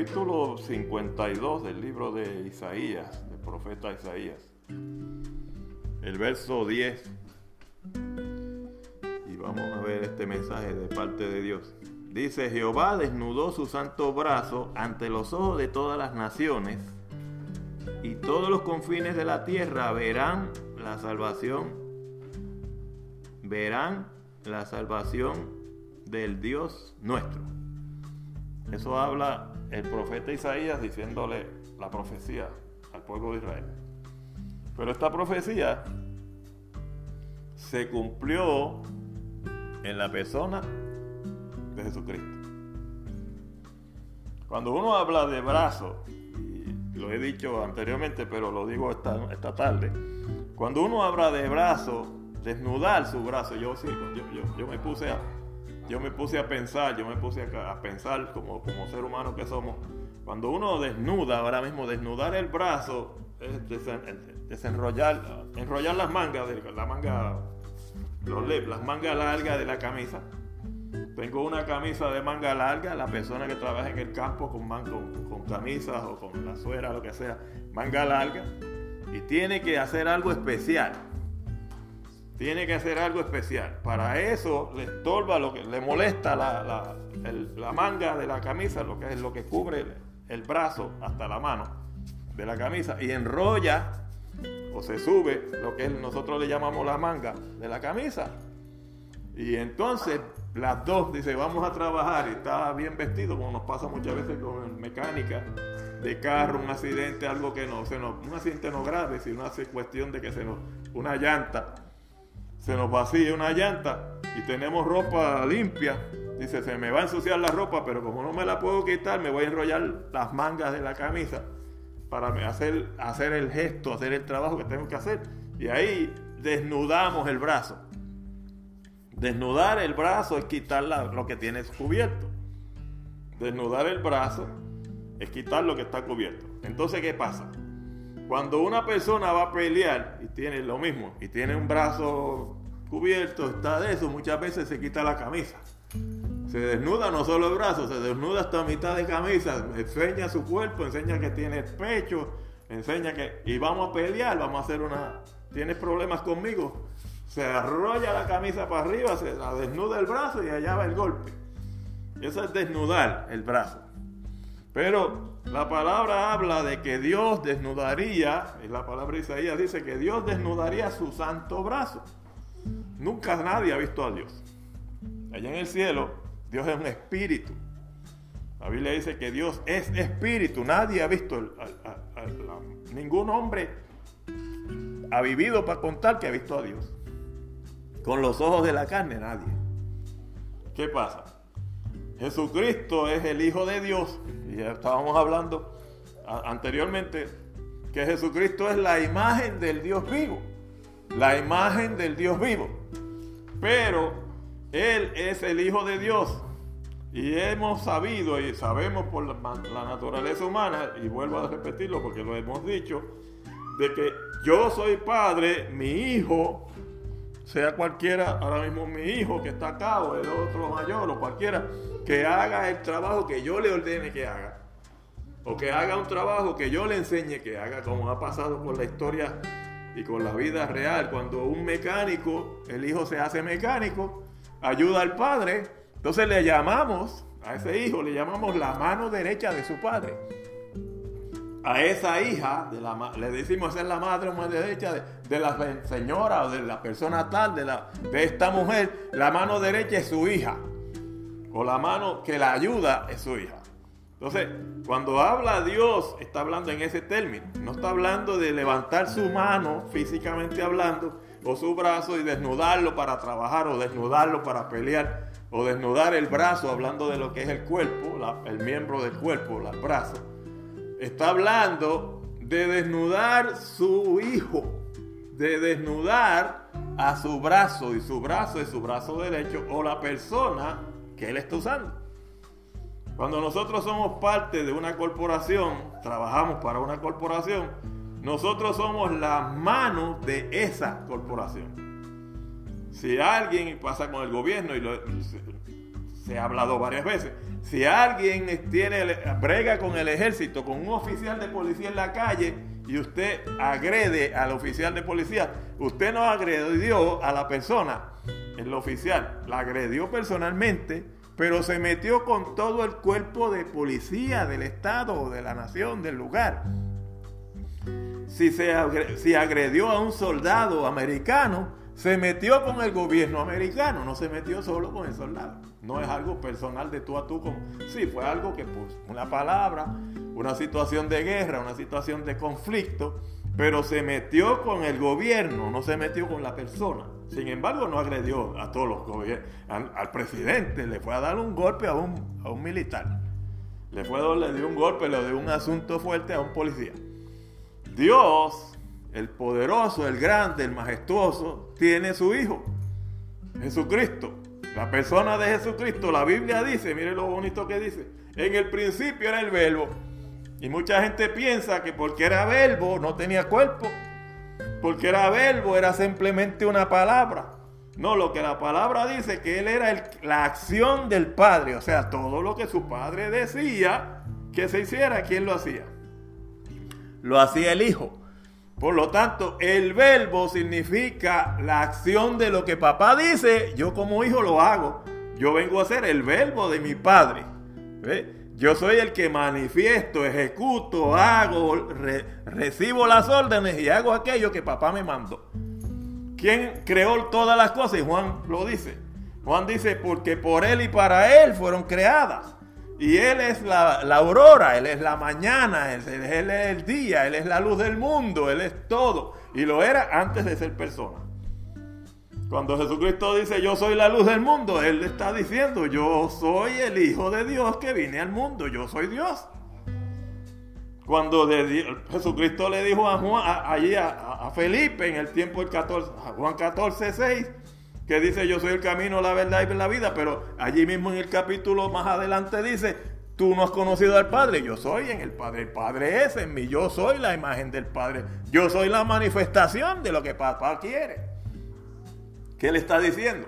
capítulo 52 del libro de Isaías, del profeta Isaías, el verso 10. Y vamos a ver este mensaje de parte de Dios. Dice, Jehová desnudó su santo brazo ante los ojos de todas las naciones, y todos los confines de la tierra verán la salvación, verán la salvación del Dios nuestro. Eso habla el profeta Isaías diciéndole la profecía al pueblo de Israel. Pero esta profecía se cumplió en la persona de Jesucristo. Cuando uno habla de brazo, y lo he dicho anteriormente, pero lo digo esta, esta tarde, cuando uno habla de brazo, desnudar su brazo, yo sí, yo, me puse a, yo me puse a pensar, yo me puse a, pensar como, como ser humano que somos. Cuando uno desnuda, ahora mismo desnudar el brazo es desenrollar, enrollar las mangas, de, la manga, las mangas largas de la camisa tengo una camisa de manga larga, la persona que trabaja en el campo con, con, camisas o con la suera, lo que sea, manga larga, y tiene que hacer algo especial. Tiene que hacer algo especial. Para eso le estorba lo que le molesta la, la manga de la camisa, lo que es lo que cubre el brazo hasta la mano de la camisa, y enrolla o se sube lo que nosotros le llamamos la manga de la camisa. Y entonces las dos, dice, vamos a trabajar y está bien vestido, como nos pasa muchas veces con mecánica de carro, un accidente, algo que no, se nos, un accidente no grave, sino hace cuestión de que se nos, una llanta, se nos vacía una llanta y tenemos ropa limpia, dice, se me va a ensuciar la ropa, pero como no me la puedo quitar, me voy a enrollar las mangas de la camisa para hacer, hacer el gesto, hacer el trabajo que tengo que hacer. Y ahí desnudamos el brazo. Desnudar el brazo es quitar lo que tienes cubierto. Desnudar el brazo es quitar lo que está cubierto. Entonces, ¿qué pasa? Cuando una persona va a pelear y tiene lo mismo, y tiene un brazo cubierto, está de eso, muchas veces se quita la camisa. Se desnuda no solo el brazo, se desnuda hasta mitad de camisa, enseña su cuerpo, enseña que tiene pecho, enseña que... Y vamos a pelear, vamos a hacer una... ¿Tienes problemas conmigo? se arrolla la camisa para arriba, se la desnuda el brazo y allá va el golpe. Eso es desnudar el brazo. Pero la palabra habla de que Dios desnudaría, y la palabra Isaías dice que Dios desnudaría su santo brazo. Nunca nadie ha visto a Dios. Allá en el cielo, Dios es un espíritu. La Biblia dice que Dios es espíritu. Nadie ha visto, ningún hombre ha vivido para contar que ha visto a Dios. Con los ojos de la carne nadie. ¿Qué pasa? Jesucristo es el Hijo de Dios. Y ya estábamos hablando anteriormente que Jesucristo es la imagen del Dios vivo. La imagen del Dios vivo. Pero Él es el Hijo de Dios. Y hemos sabido y sabemos por la, la naturaleza humana, y vuelvo a repetirlo porque lo hemos dicho, de que yo soy padre, mi hijo sea cualquiera, ahora mismo mi hijo que está acá o el otro mayor o cualquiera, que haga el trabajo que yo le ordene que haga. O que haga un trabajo que yo le enseñe que haga, como ha pasado con la historia y con la vida real. Cuando un mecánico, el hijo se hace mecánico, ayuda al padre, entonces le llamamos a ese hijo, le llamamos la mano derecha de su padre a esa hija, de la, le decimos es la madre o madre derecha de, la señora o de la persona tal, de, la, de esta mujer, la mano derecha es su hija. O la mano que la ayuda es su hija. Entonces, cuando habla Dios, está hablando en ese término. No está hablando de levantar su mano, físicamente hablando, o su brazo y desnudarlo para trabajar, o desnudarlo para pelear, o desnudar el brazo, hablando de lo que es el cuerpo, el miembro del cuerpo, el brazo está hablando de desnudar su hijo, de desnudar a su brazo, y su brazo es su brazo derecho o la persona que él está usando. Cuando nosotros somos parte de una corporación, trabajamos para una corporación, nosotros somos las manos de esa corporación. Si alguien pasa con el gobierno y se ha hablado varias veces. Si alguien tiene, brega con el ejército, con un oficial de policía en la calle y usted agrede al oficial de policía, usted no agredió a la persona, el oficial, la agredió personalmente, pero se metió con todo el cuerpo de policía del estado, de la nación, del lugar. Si, se, agredió a un soldado americano, se metió con el gobierno americano, no se metió solo con el soldado. No es algo personal de tú a tú. Como, sí, fue algo que, pues, una palabra, una situación de guerra, una situación de conflicto, pero se metió con el gobierno, no se metió con la persona. Sin embargo, no agredió a todos los gobiernos. Al, presidente le fue a dar un golpe a un, a un militar. Le, fue a, le dio un golpe, le dio un asunto fuerte a un policía. Dios, el poderoso, el grande, el majestuoso, tiene su Hijo, Jesucristo. La persona de Jesucristo, la Biblia dice, mire lo bonito que dice, en el principio era el verbo. Y mucha gente piensa que porque era verbo no tenía cuerpo. Porque era verbo era simplemente una palabra. No, lo que la palabra dice que él era la acción del Padre. O sea, todo lo que su Padre decía que se hiciera, ¿quién lo hacía? Lo hacía el Hijo. Por lo tanto, el verbo significa la acción de lo que papá dice, yo como hijo lo hago. Yo vengo a ser el verbo de mi padre. Yo soy el que manifiesto, ejecuto, hago, recibo las órdenes y hago aquello que papá me mandó. ¿Quién creó todas las cosas? Y Juan lo dice. Juan dice, porque por él y para él fueron creadas. Y Él es la, aurora, Él es la mañana, él, es el día, Él es la luz del mundo, Él es todo. Y lo era antes de ser persona. Cuando Jesucristo dice yo soy la luz del mundo, Él le está diciendo yo soy el Hijo de Dios que vine al mundo, yo soy Dios. Cuando Jesucristo le dijo a Juan, allí a, Felipe en el tiempo del 14, Juan 14, 6, que dice yo soy el camino, la verdad y la vida, pero allí mismo en el capítulo más adelante dice, tú no has conocido al Padre, yo soy en el Padre, el Padre es en mí, yo soy la imagen del Padre, yo soy la manifestación de lo que papá quiere. ¿Qué le está diciendo?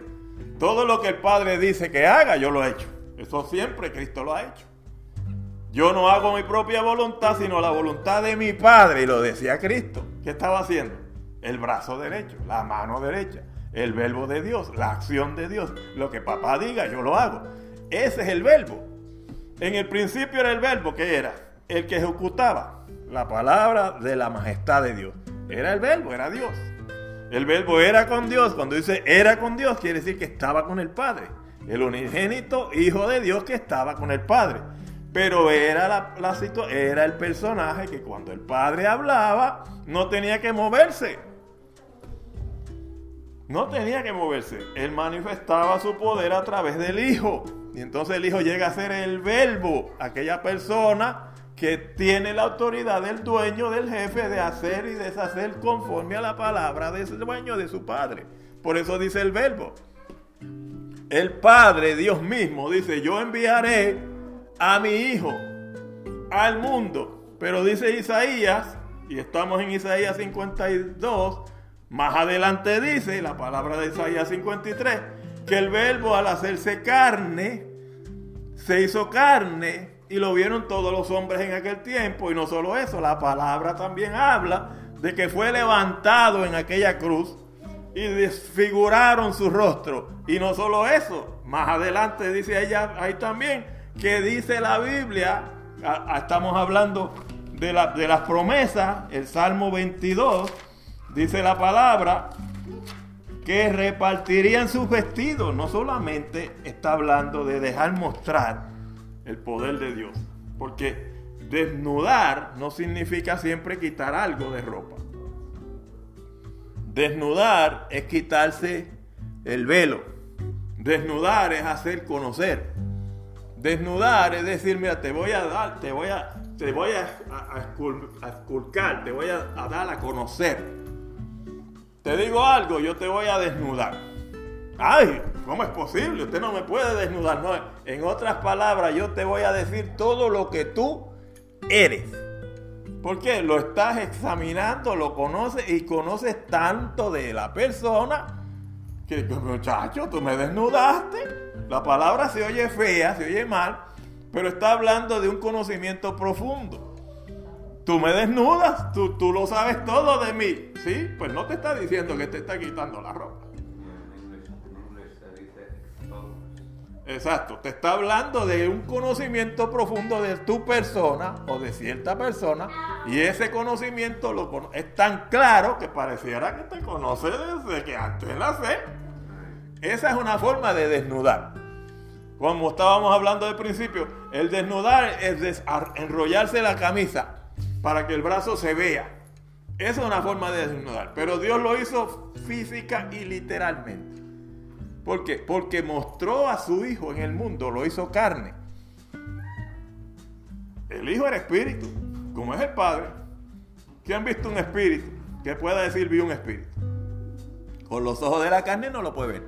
Todo lo que el Padre dice que haga, yo lo he hecho. Eso siempre Cristo lo ha hecho. Yo no hago mi propia voluntad, sino la voluntad de mi Padre. Y lo decía Cristo. ¿Qué estaba haciendo? El brazo derecho, la mano derecha el verbo de Dios, la acción de Dios. Lo que papá diga, yo lo hago. Ese es el verbo. En el principio era el verbo que era el que ejecutaba la palabra de la majestad de Dios. Era el verbo, era Dios. El verbo era con Dios. Cuando dice era con Dios, quiere decir que estaba con el Padre. El unigénito Hijo de Dios que estaba con el Padre. Pero era, la, la era el personaje que cuando el Padre hablaba no tenía que moverse no tenía que moverse. Él manifestaba su poder a través del Hijo. Y entonces el Hijo llega a ser el verbo, aquella persona que tiene la autoridad del dueño, del jefe, de hacer y deshacer conforme a la palabra del dueño de su Padre. Por eso dice el verbo. El Padre, Dios mismo, dice, yo enviaré a mi Hijo al mundo. Pero dice Isaías, y estamos en Isaías 52, más adelante dice la palabra de Isaías 53 que el verbo al hacerse carne se hizo carne y lo vieron todos los hombres en aquel tiempo. Y no solo eso, la palabra también habla de que fue levantado en aquella cruz y desfiguraron su rostro. Y no solo eso, más adelante dice ella ahí también que dice la Biblia, estamos hablando de, la, de las promesas, el Salmo 22 dice la palabra que repartirían sus vestidos. No solamente está hablando de dejar mostrar el poder de Dios, porque desnudar no significa siempre quitar algo de ropa. Desnudar es quitarse el velo. Desnudar es hacer conocer. Desnudar es decir, mira, te voy a dar, te voy a, te voy a, esculcar, te voy a dar a conocer te digo algo, yo te voy a desnudar. Ay, ¿cómo es posible? Usted no me puede desnudar. No, en otras palabras, yo te voy a decir todo lo que tú eres. Porque lo estás examinando, lo conoces y conoces tanto de la persona que muchacho, tú me desnudaste. La palabra se oye fea, se oye mal, pero está hablando de un conocimiento profundo. Tú me desnudas, tú, tú lo sabes todo de mí. ¿Sí? Pues no te está diciendo que te está quitando la ropa. Exacto, te está hablando de un conocimiento profundo de tu persona o de cierta persona y ese conocimiento es tan claro que pareciera que te conoce desde que antes nacer. Esa es una forma de desnudar. Como estábamos hablando al principio, el desnudar es enrollarse la camisa para que el brazo se vea. Esa es una forma de desnudar, pero Dios lo hizo física y literalmente. ¿Por qué? Porque mostró a su Hijo en el mundo, lo hizo carne. El Hijo era espíritu, como es el Padre. ¿Quién han visto un espíritu? Que pueda decir vi un espíritu. Con los ojos de la carne no lo puede ver.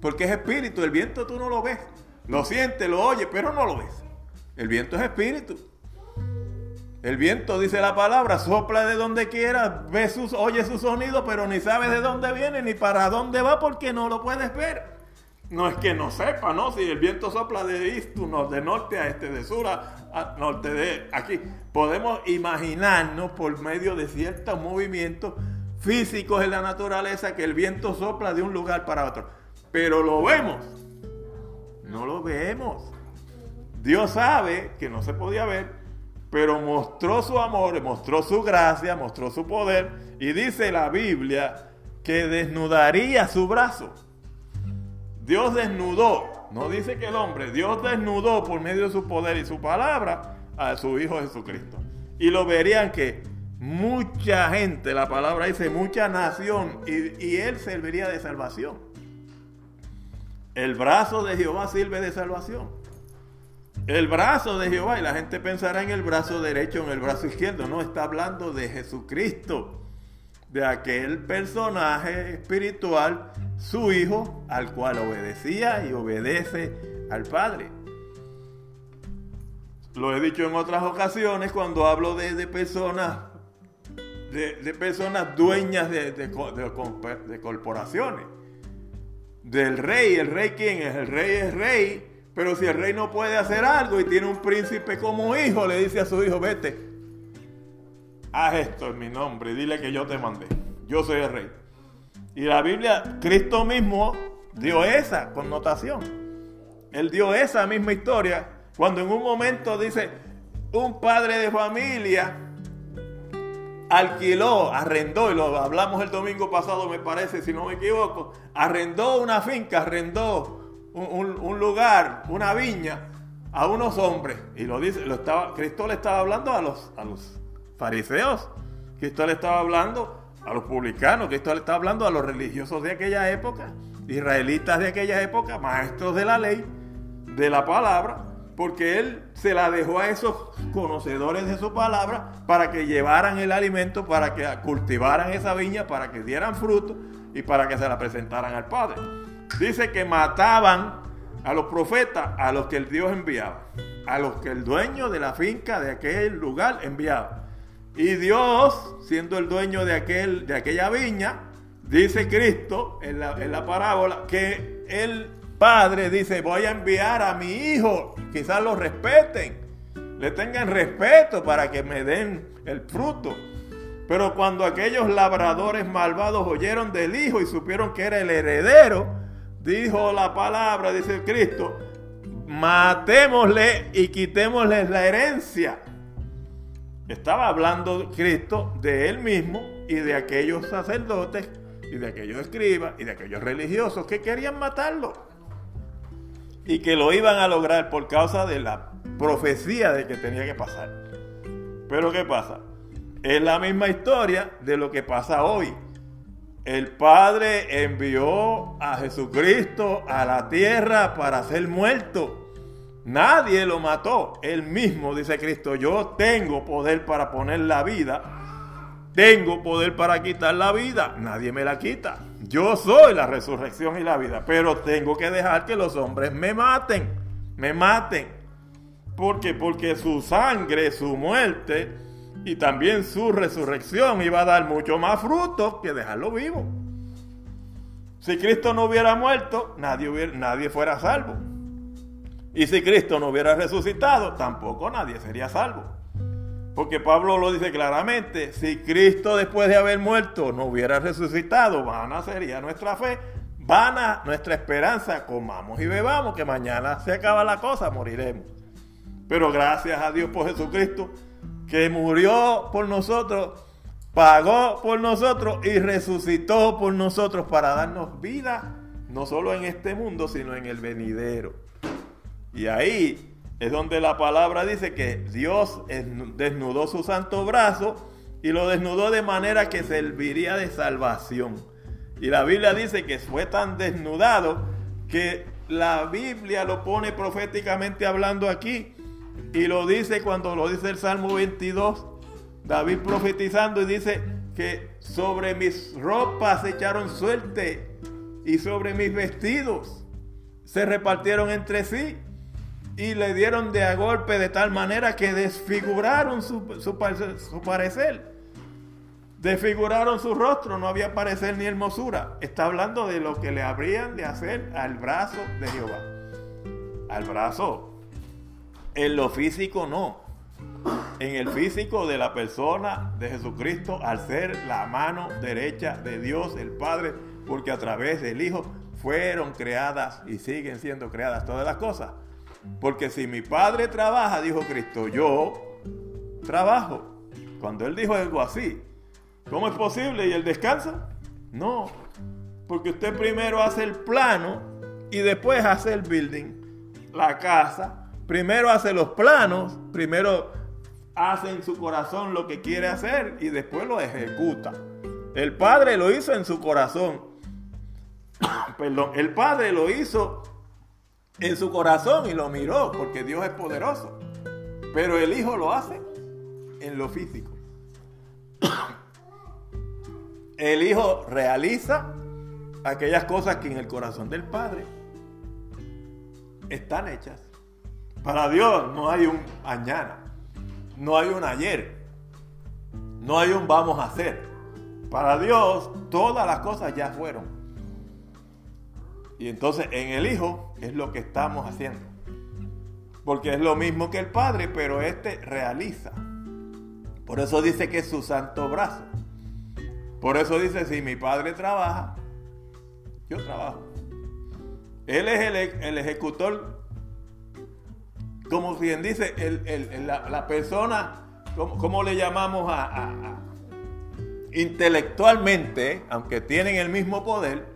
Porque es espíritu, el viento tú no lo ves. Lo sientes, lo oyes, pero no lo ves. El viento es espíritu. El viento, dice la palabra, sopla de donde quiera, ve sus, oye su sonido, pero ni sabe de dónde viene ni para dónde va porque no lo puedes ver. No es que no sepa, ¿no? Si el viento sopla de este, de norte a este, de sur a, norte de aquí. Podemos imaginarnos por medio de ciertos movimientos físicos en la naturaleza que el viento sopla de un lugar para otro. Pero lo vemos. No lo vemos. Dios sabe que no se podía ver, pero mostró su amor, mostró su gracia, mostró su poder y dice la Biblia que desnudaría su brazo. Dios desnudó, no dice que el hombre, Dios desnudó por medio de su poder y su palabra a su Hijo Jesucristo. Y lo verían que mucha gente, la palabra dice mucha nación, y, él serviría de salvación. El brazo de Jehová sirve de salvación. El brazo de Jehová, y la gente pensará en el brazo derecho, en el brazo izquierdo. No, está hablando de Jesucristo, de aquel personaje espiritual, su hijo, al cual obedecía y obedece al Padre. Lo he dicho en otras ocasiones cuando hablo de, personas, de, personas dueñas de, de corporaciones. Del rey, ¿el rey quién es? El rey es rey pero si el rey no puede hacer algo y tiene un príncipe como hijo, le dice a su hijo, vete, haz esto en mi nombre dile que yo te mandé. Yo soy el rey. Y la Biblia, Cristo mismo dio esa connotación. Él dio esa misma historia cuando en un momento dice, un padre de familia alquiló, arrendó, y lo hablamos el domingo pasado me parece, si no me equivoco, arrendó una finca, arrendó un, lugar, una viña, a unos hombres. Y lo dice, lo estaba, Cristo le estaba hablando a los, a los fariseos. Cristo le estaba hablando a los publicanos. Cristo le estaba hablando a los religiosos de aquella época. Israelitas de aquella época, maestros de la ley, de la palabra. Porque Él se la dejó a esos conocedores de su palabra para que llevaran el alimento, para que cultivaran esa viña, para que dieran fruto y para que se la presentaran al Padre dice que mataban a los profetas, a los que el Dios enviaba, a los que el dueño de la finca de aquel lugar enviaba. Y Dios, siendo el dueño de, aquel, de aquella viña, dice Cristo en la, en la parábola que el Padre dice, voy a enviar a mi hijo, quizás lo respeten, le tengan respeto para que me den el fruto. Pero cuando aquellos labradores malvados oyeron del hijo y supieron que era el heredero, dijo la palabra, dice Cristo, matémosle y quitémosle la herencia. Estaba hablando Cristo de él mismo y de aquellos sacerdotes y de aquellos escribas y de aquellos religiosos que querían matarlo. Y que lo iban a lograr por causa de la profecía de que tenía que pasar. Pero ¿qué pasa? Es la misma historia de lo que pasa hoy. El Padre envió a Jesucristo a la tierra para ser muerto. Nadie lo mató. Él mismo, dice Cristo, yo tengo poder para poner la vida. Tengo poder para quitar la vida. Nadie me la quita. Yo soy la resurrección y la vida. Pero tengo que dejar que los hombres me maten. Me maten. ¿Por qué? Porque su sangre, su muerte, y también su resurrección iba a dar mucho más fruto que dejarlo vivo. Si Cristo no hubiera muerto, nadie, nadie fuera salvo. Y si Cristo no hubiera resucitado, tampoco nadie sería salvo. Porque Pablo lo dice claramente, si Cristo después de haber muerto no hubiera resucitado, vana sería nuestra fe, vana nuestra esperanza, comamos y bebamos, que mañana se acaba la cosa, moriremos. Pero gracias a Dios por Jesucristo, que murió por nosotros, pagó por nosotros y resucitó por nosotros para darnos vida, no solo en este mundo, sino en el venidero. Y ahí es donde la palabra dice que Dios desnudó su santo brazo y lo desnudó de manera que serviría de salvación. Y la Biblia dice que fue tan desnudado que la Biblia lo pone proféticamente hablando aquí. Y lo dice cuando lo dice el Salmo 22, David profetizando y dice que sobre mis ropas se echaron suerte y sobre mis vestidos se repartieron entre sí y le dieron de a golpe de tal manera que desfiguraron su, su, parecer. Desfiguraron su rostro, no había parecer ni hermosura. Está hablando de lo que le habrían de hacer al brazo de Jehová. Al brazo. En lo físico no. En el físico de la persona de Jesucristo al ser la mano derecha de Dios el Padre, porque a través del Hijo fueron creadas y siguen siendo creadas todas las cosas. Porque si mi padre trabaja, dijo Cristo, yo trabajo. Cuando él dijo algo así, ¿cómo es posible? ¿Y él descansa? No, porque usted primero hace el plano y después hace el building, la casa. Primero hace los planos, primero hace en su corazón lo que quiere hacer y después lo ejecuta. El Padre lo hizo en su corazón. Perdón, el Padre lo hizo en su corazón y lo miró porque Dios es poderoso. Pero el Hijo lo hace en lo físico. El Hijo realiza aquellas cosas que en el corazón del Padre están hechas. Para Dios no hay un mañana, no hay un ayer, no hay un vamos a hacer. Para Dios todas las cosas ya fueron. Y entonces en el Hijo es lo que estamos haciendo. Porque es lo mismo que el Padre, pero este realiza. Por eso dice que es su santo brazo. Por eso dice, si mi Padre trabaja, yo trabajo. Él es el, ejecutor, como bien dice, la, persona, ¿cómo, le llamamos a intelectualmente, aunque tienen el mismo poder,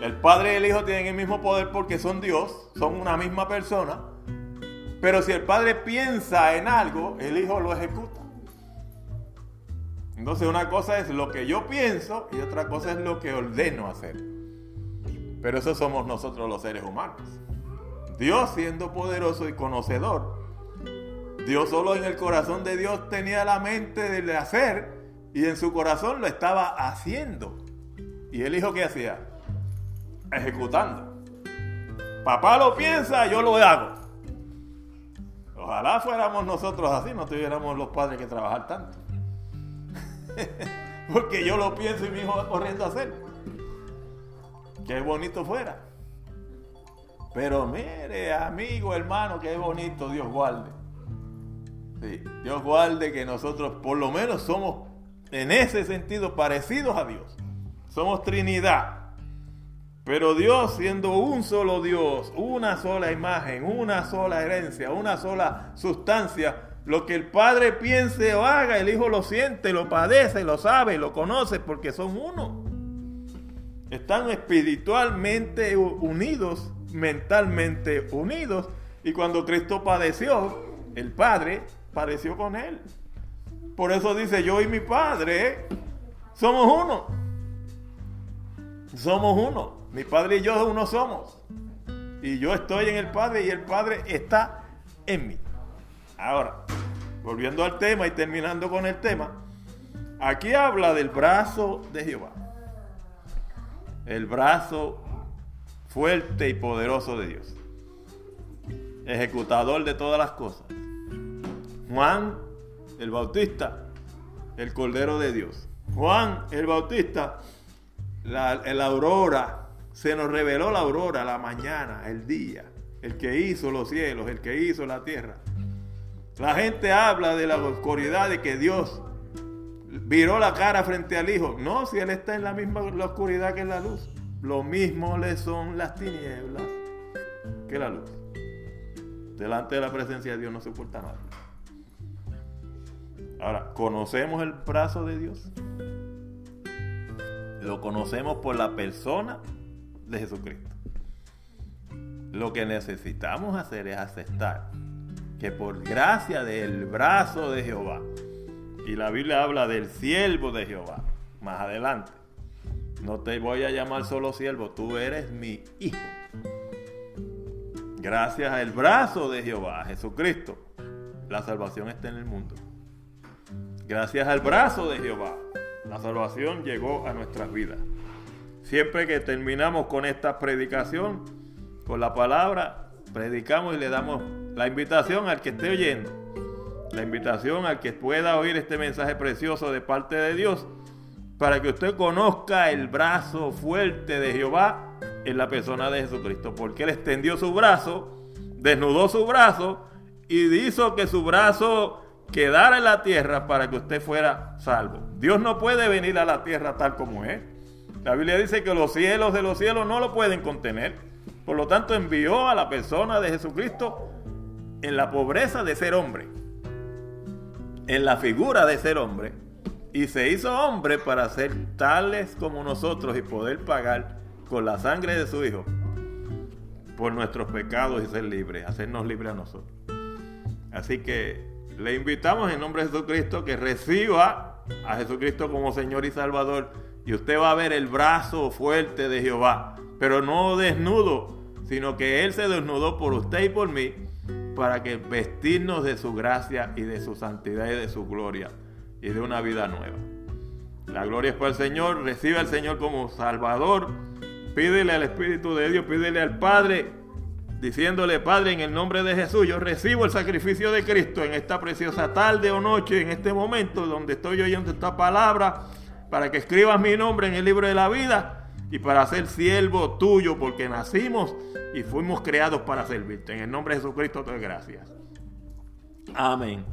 el Padre y el Hijo tienen el mismo poder porque son Dios, son una misma persona. Pero si el Padre piensa en algo, el Hijo lo ejecuta. Entonces una cosa es lo que yo pienso y otra cosa es lo que ordeno hacer. Pero eso somos nosotros los seres humanos. Dios siendo poderoso y conocedor, Dios solo en el corazón de Dios tenía la mente de hacer y en su corazón lo estaba haciendo. ¿Y el Hijo qué hacía? ejecutando. Papá lo piensa, yo lo hago. Ojalá fuéramos nosotros así, no tuviéramos los padres que trabajar tanto. Porque yo lo pienso y mi hijo va corriendo a hacer. Qué bonito fuera. Pero mire, amigo, hermano, qué bonito, Dios guarde. Sí, Dios guarde que nosotros por lo menos somos en ese sentido parecidos a Dios. Somos Trinidad. Pero Dios siendo un solo Dios, una sola imagen, una sola herencia, una sola sustancia, lo que el Padre piense o haga, el Hijo lo siente, lo padece, lo sabe, lo conoce, porque son uno. Están espiritualmente unidos, mentalmente unidos. Y cuando Cristo padeció, el Padre padeció con él. Por eso dice, yo y mi Padre somos uno. Somos uno. Mi Padre y yo uno somos. Y yo estoy en el Padre y el Padre está en mí. Ahora, volviendo al tema y terminando con el tema, aquí habla del brazo de Jehová. El brazo fuerte y poderoso de Dios. Ejecutador de todas las cosas. Juan el Bautista, el Cordero de Dios. Juan el Bautista, la, aurora se nos reveló la aurora, la mañana, el día, el que hizo los cielos, el que hizo la tierra. La gente habla de la oscuridad de que Dios viró la cara frente al Hijo. No, si Él está en la misma oscuridad que la luz. Lo mismo le son las tinieblas que la luz. Delante de la presencia de Dios no se oculta nada. Ahora, ¿conocemos el brazo de Dios? Lo conocemos por la persona de Jesucristo. Lo que necesitamos hacer es aceptar que por gracia del brazo de Jehová, y la Biblia habla del siervo de Jehová, más adelante, no te voy a llamar solo siervo, tú eres mi hijo. Gracias al brazo de Jehová, Jesucristo, la salvación está en el mundo. Gracias al brazo de Jehová, la salvación llegó a nuestras vidas. Siempre que terminamos con esta predicación, con la palabra, predicamos y le damos la invitación al que esté oyendo, la invitación al que pueda oír este mensaje precioso de parte de Dios, para que usted conozca el brazo fuerte de Jehová en la persona de Jesucristo, porque Él extendió su brazo, desnudó su brazo y hizo que su brazo quedara en la tierra para que usted fuera salvo. Dios no puede venir a la tierra tal como es. La Biblia dice que los cielos de los cielos no lo pueden contener. Por lo tanto, envió a la persona de Jesucristo en la pobreza de ser hombre, en la figura de ser hombre, y se hizo hombre para ser tales como nosotros y poder pagar con la sangre de su Hijo por nuestros pecados y ser libres, hacernos libres a nosotros. Así que le invitamos en nombre de Jesucristo que reciba a Jesucristo como Señor y Salvador y usted va a ver el brazo fuerte de Jehová, pero no desnudo, sino que Él se desnudó por usted y por mí para que vestirnos de su gracia y de su santidad y de su gloria y de una vida nueva. La gloria es para el Señor, recibe al Señor como Salvador, pídele al Espíritu de Dios, pídele al Padre diciéndole, Padre, en el nombre de Jesús, yo recibo el sacrificio de Cristo en esta preciosa tarde o noche, en este momento donde estoy oyendo esta palabra, para que escribas mi nombre en el libro de la vida y para ser siervo tuyo, porque nacimos y fuimos creados para servirte. En el nombre de Jesucristo te doy gracias. Amén.